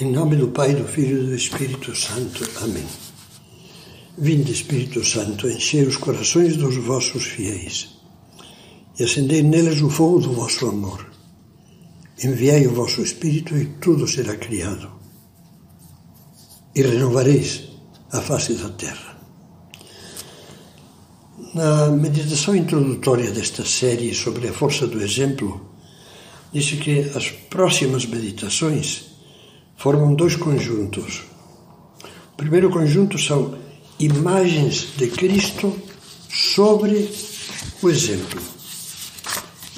Em nome do Pai, do Filho e do Espírito Santo. Amém. Vinde, Espírito Santo, enchei os corações dos vossos fiéis e acendei neles o fogo do vosso amor. Enviai o vosso Espírito e tudo será criado. E renovareis a face da terra. Na meditação introdutória desta série sobre a força do exemplo, disse que as próximas meditações formam dois conjuntos. O primeiro conjunto são imagens de Cristo sobre o exemplo.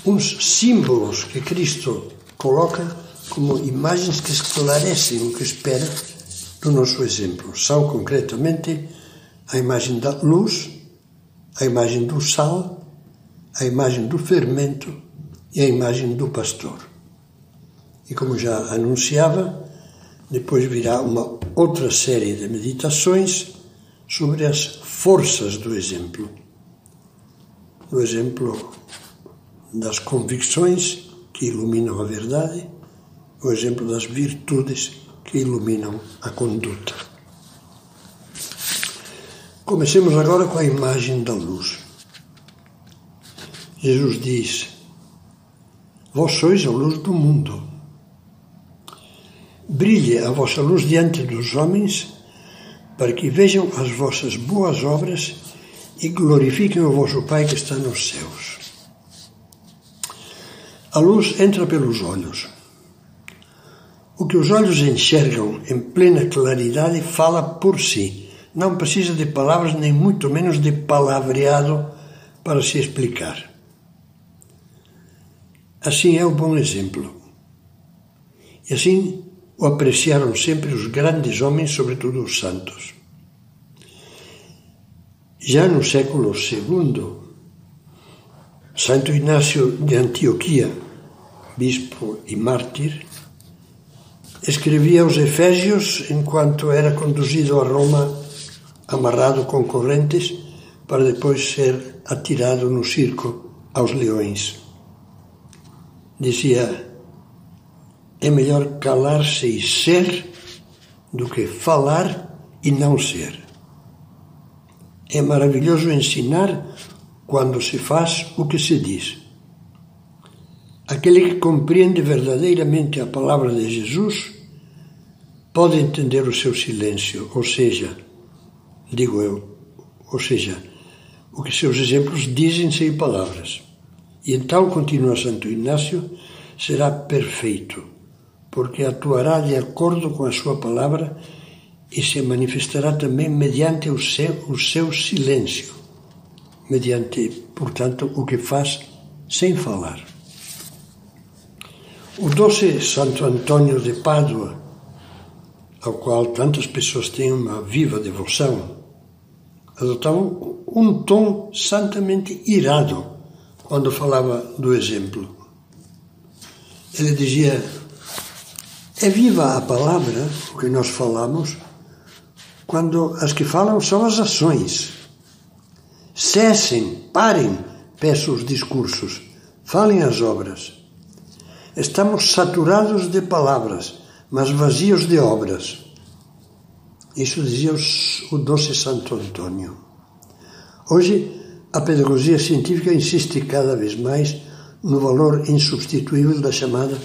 Uns símbolos que Cristo coloca como imagens que esclarecem o que espera do nosso exemplo. São, concretamente, a imagem da luz, a imagem do sal, a imagem do fermento e a imagem do pastor. E como já anunciava, depois virá uma outra série de meditações sobre as forças do exemplo. O exemplo das convicções que iluminam a verdade, o exemplo das virtudes que iluminam a conduta. Comecemos agora com a imagem da luz. Jesus diz: Vós sois a luz do mundo. Brilhe a vossa luz diante dos homens, para que vejam as vossas boas obras e glorifiquem o vosso Pai que está nos céus. A luz entra pelos olhos. O que os olhos enxergam em plena claridade fala por si. Não precisa de palavras, nem muito menos de palavreado para se explicar. Assim é o bom exemplo. E assim o apreciaram sempre os grandes homens, sobretudo os santos. Já no século II, Santo Inácio de Antioquia, bispo e mártir, escrevia aos Efésios enquanto era conduzido a Roma amarrado com correntes para depois ser atirado no circo aos leões. Dizia: é melhor calar-se e ser do que falar e não ser. É maravilhoso ensinar quando se faz o que se diz. Aquele que compreende verdadeiramente a palavra de Jesus pode entender o seu silêncio, ou seja, digo eu, ou seja, o que seus exemplos dizem sem palavras. E então, continua Santo Inácio, será perfeito porque atuará de acordo com a sua palavra e se manifestará também mediante o seu, o seu silêncio, mediante, portanto, o que faz sem falar. O doce Santo Antônio de Pádua, ao qual tantas pessoas têm uma viva devoção, adotava um tom santamente irado quando falava do exemplo. Ele dizia é viva a palavra, o que nós falamos, quando as que falam são as ações. Cessem, parem, peço os discursos, falem as obras. Estamos saturados de palavras, mas vazios de obras. Isso dizia o doce Santo Antônio. Hoje, a pedagogia científica insiste cada vez mais no valor insubstituível da chamada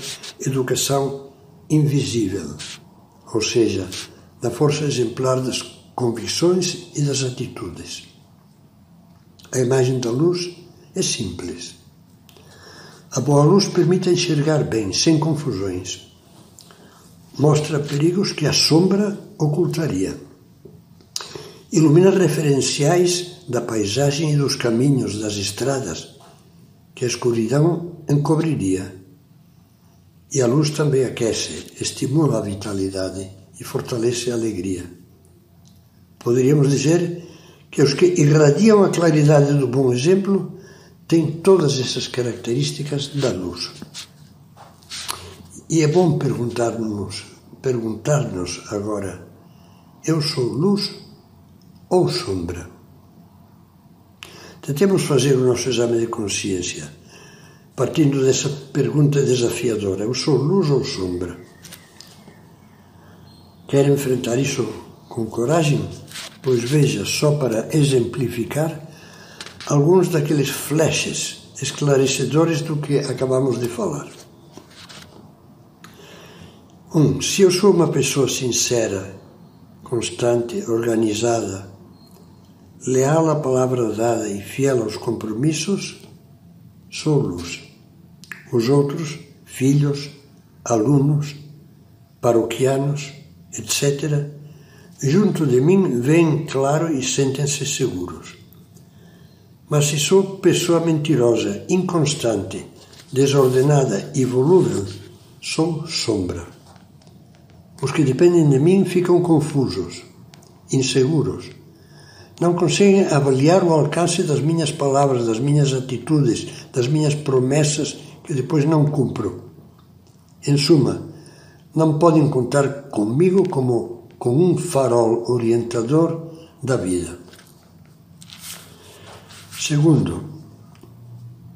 educação invisível, ou seja, da força exemplar das convicções e das atitudes. A imagem da luz é simples. A boa luz permite enxergar bem, sem confusões. Mostra perigos que a sombra ocultaria. Ilumina referenciais da paisagem e dos caminhos, das estradas, que a escuridão encobriria e a luz também aquece, estimula a vitalidade e fortalece a alegria. Poderíamos dizer que os que irradiam a claridade do bom exemplo têm todas essas características da luz. E é bom perguntar-nos, perguntar-nos agora: eu sou luz ou sombra? Tentemos fazer o nosso exame de consciência partindo dessa pergunta desafiadora: eu sou luz ou sombra? Quer enfrentar isso com coragem? Pois veja, só para exemplificar, alguns daqueles flashes esclarecedores do que acabamos de falar. Um, se eu sou uma pessoa sincera, constante, organizada, leal à palavra dada e fiel aos compromissos, sou luz. Os outros, filhos, alunos, paroquianos, etc., junto de mim veem claro e sentem-se seguros. Mas se sou pessoa mentirosa, inconstante, desordenada e volúvel, sou sombra. Os que dependem de mim ficam confusos, inseguros. Não conseguem avaliar o alcance das minhas palavras, das minhas atitudes, das minhas promessas que depois não cumpro. Em suma, não podem contar comigo como com um farol orientador da vida. Segundo,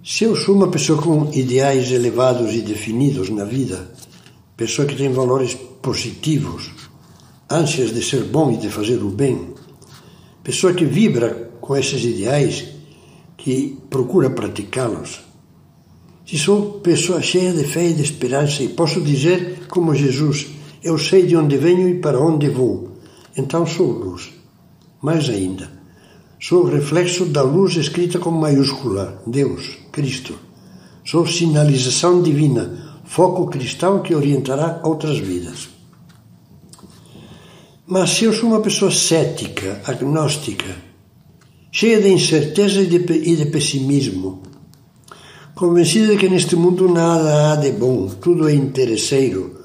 se eu sou uma pessoa com ideais elevados e definidos na vida, pessoa que tem valores positivos, ânsias de ser bom e de fazer o bem, pessoa que vibra com esses ideais, que procura praticá-los. Se sou pessoa cheia de fé e de esperança e posso dizer, como Jesus, eu sei de onde venho e para onde vou, então sou luz. Mais ainda, Sou reflexo da luz escrita com maiúscula, Deus, Cristo. Sou sinalização divina, foco cristão que orientará outras vidas. Mas se eu sou uma pessoa cética, agnóstica, cheia de incerteza e de, e de pessimismo, convencida de que neste mundo nada há de bom, tudo é interesseiro,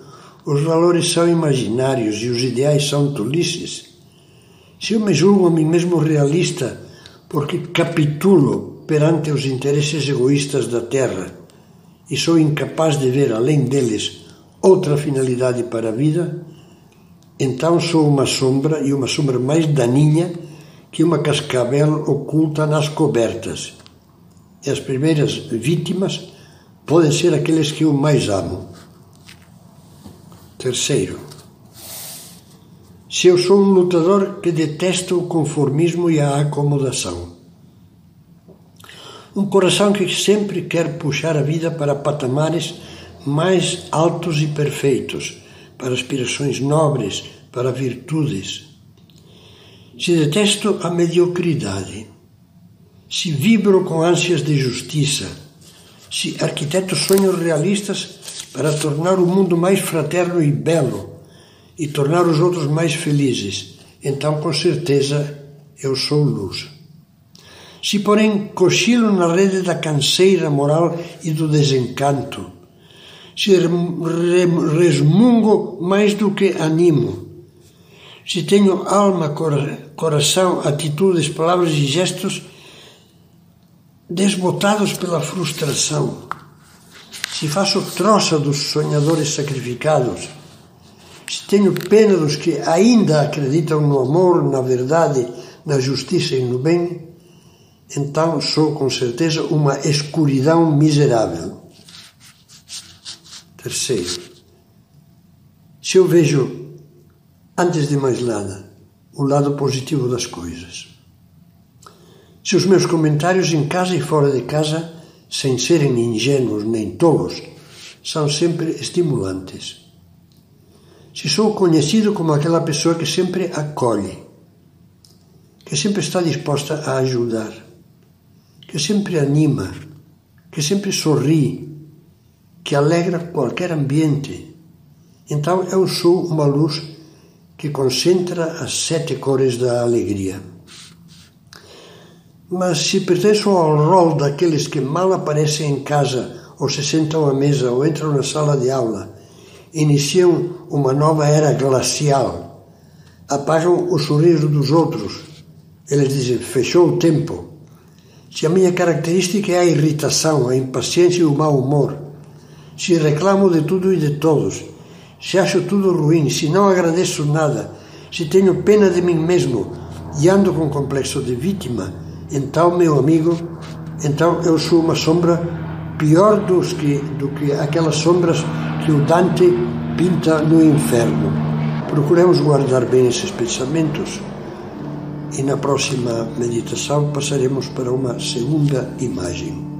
os valores são imaginários e os ideais são tolices, se eu me julgo a mim mesmo realista porque capitulo perante os interesses egoístas da terra e sou incapaz de ver além deles outra finalidade para a vida, então sou uma sombra e uma sombra mais daninha que uma cascavel oculta nas cobertas. E as primeiras vítimas podem ser aqueles que eu mais amo. Terceiro, se eu sou um lutador que detesta o conformismo e a acomodação. Um coração que sempre quer puxar a vida para patamares mais altos e perfeitos, para aspirações nobres, para virtudes. Se detesto a mediocridade, se vibro com ânsias de justiça, se arquiteto sonhos realistas para tornar o mundo mais fraterno e belo, e tornar os outros mais felizes, então com certeza eu sou luz. Se, porém, cochilo na rede da canseira moral e do desencanto, se resmungo mais do que animo, se tenho alma, coração, atitudes, palavras e gestos desbotados pela frustração, se faço troça dos sonhadores sacrificados, tenho pena dos que ainda acreditam no amor, na verdade, na justiça e no bem, então sou com certeza uma escuridão miserável. Terceiro, se eu vejo, antes de mais nada, o lado positivo das coisas. Se os meus comentários em casa e fora de casa, sem serem ingênuos nem tolos, são sempre estimulantes se sou conhecido como aquela pessoa que sempre acolhe, que sempre está disposta a ajudar, que sempre anima, que sempre sorri, que alegra qualquer ambiente. Então eu sou uma luz que concentra as sete cores da alegria. Mas se pertenço ao rol daqueles que mal aparecem em casa, ou se sentam à mesa, ou entram na sala de aula, iniciam uma nova era glacial, apagam o sorriso dos outros. Eles dizem: fechou o tempo. Se a minha característica é a irritação, a impaciência e o mau humor, se reclamo de tudo e de todos, se acho tudo ruim, se não agradeço nada, se tenho pena de mim mesmo e ando com complexo de vítima, então, meu amigo, então eu sou uma sombra pior dos que, do que aquelas sombras que o Dante pinta no inferno. Procuremos guardar bem esses pensamentos e na próxima meditação passaremos para uma segunda imagem.